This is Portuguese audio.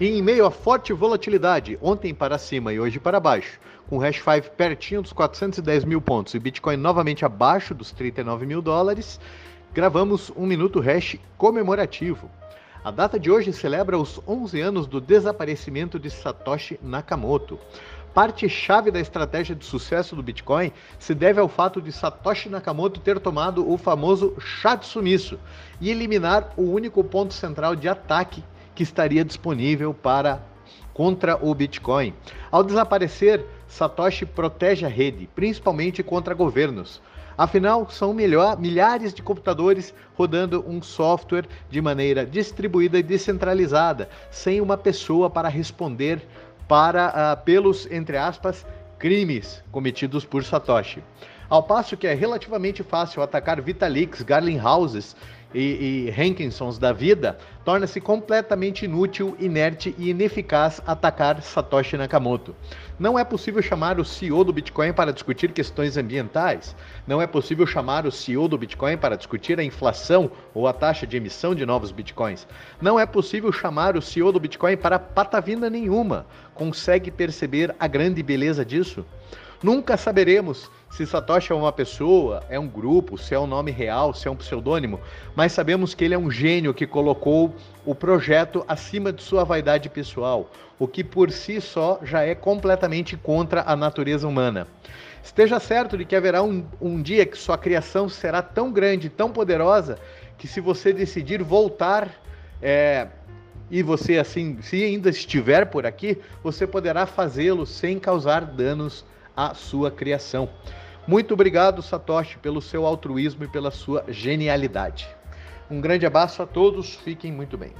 E em meio a forte volatilidade, ontem para cima e hoje para baixo, com o Hash 5 pertinho dos 410 mil pontos e Bitcoin novamente abaixo dos 39 mil dólares, gravamos um Minuto Hash comemorativo. A data de hoje celebra os 11 anos do desaparecimento de Satoshi Nakamoto. Parte-chave da estratégia de sucesso do Bitcoin se deve ao fato de Satoshi Nakamoto ter tomado o famoso chá de sumiço e eliminar o único ponto central de ataque que estaria disponível para contra o Bitcoin. Ao desaparecer, Satoshi protege a rede, principalmente contra governos. Afinal, são milhares de computadores rodando um software de maneira distribuída e descentralizada, sem uma pessoa para responder para uh, pelos, entre aspas, crimes cometidos por Satoshi. Ao passo que é relativamente fácil atacar Vitaliks, Garling Houses e, e Hankinsons da vida, torna-se completamente inútil, inerte e ineficaz atacar Satoshi Nakamoto. Não é possível chamar o CEO do Bitcoin para discutir questões ambientais. Não é possível chamar o CEO do Bitcoin para discutir a inflação ou a taxa de emissão de novos Bitcoins. Não é possível chamar o CEO do Bitcoin para patavina nenhuma. Consegue perceber a grande beleza disso? Nunca saberemos se Satoshi é uma pessoa, é um grupo, se é um nome real, se é um pseudônimo, mas sabemos que ele é um gênio que colocou o projeto acima de sua vaidade pessoal, o que por si só já é completamente contra a natureza humana. Esteja certo de que haverá um, um dia que sua criação será tão grande, tão poderosa, que se você decidir voltar é, e você assim, se ainda estiver por aqui, você poderá fazê-lo sem causar danos à sua criação. Muito obrigado, Satoshi, pelo seu altruísmo e pela sua genialidade. Um grande abraço a todos, fiquem muito bem.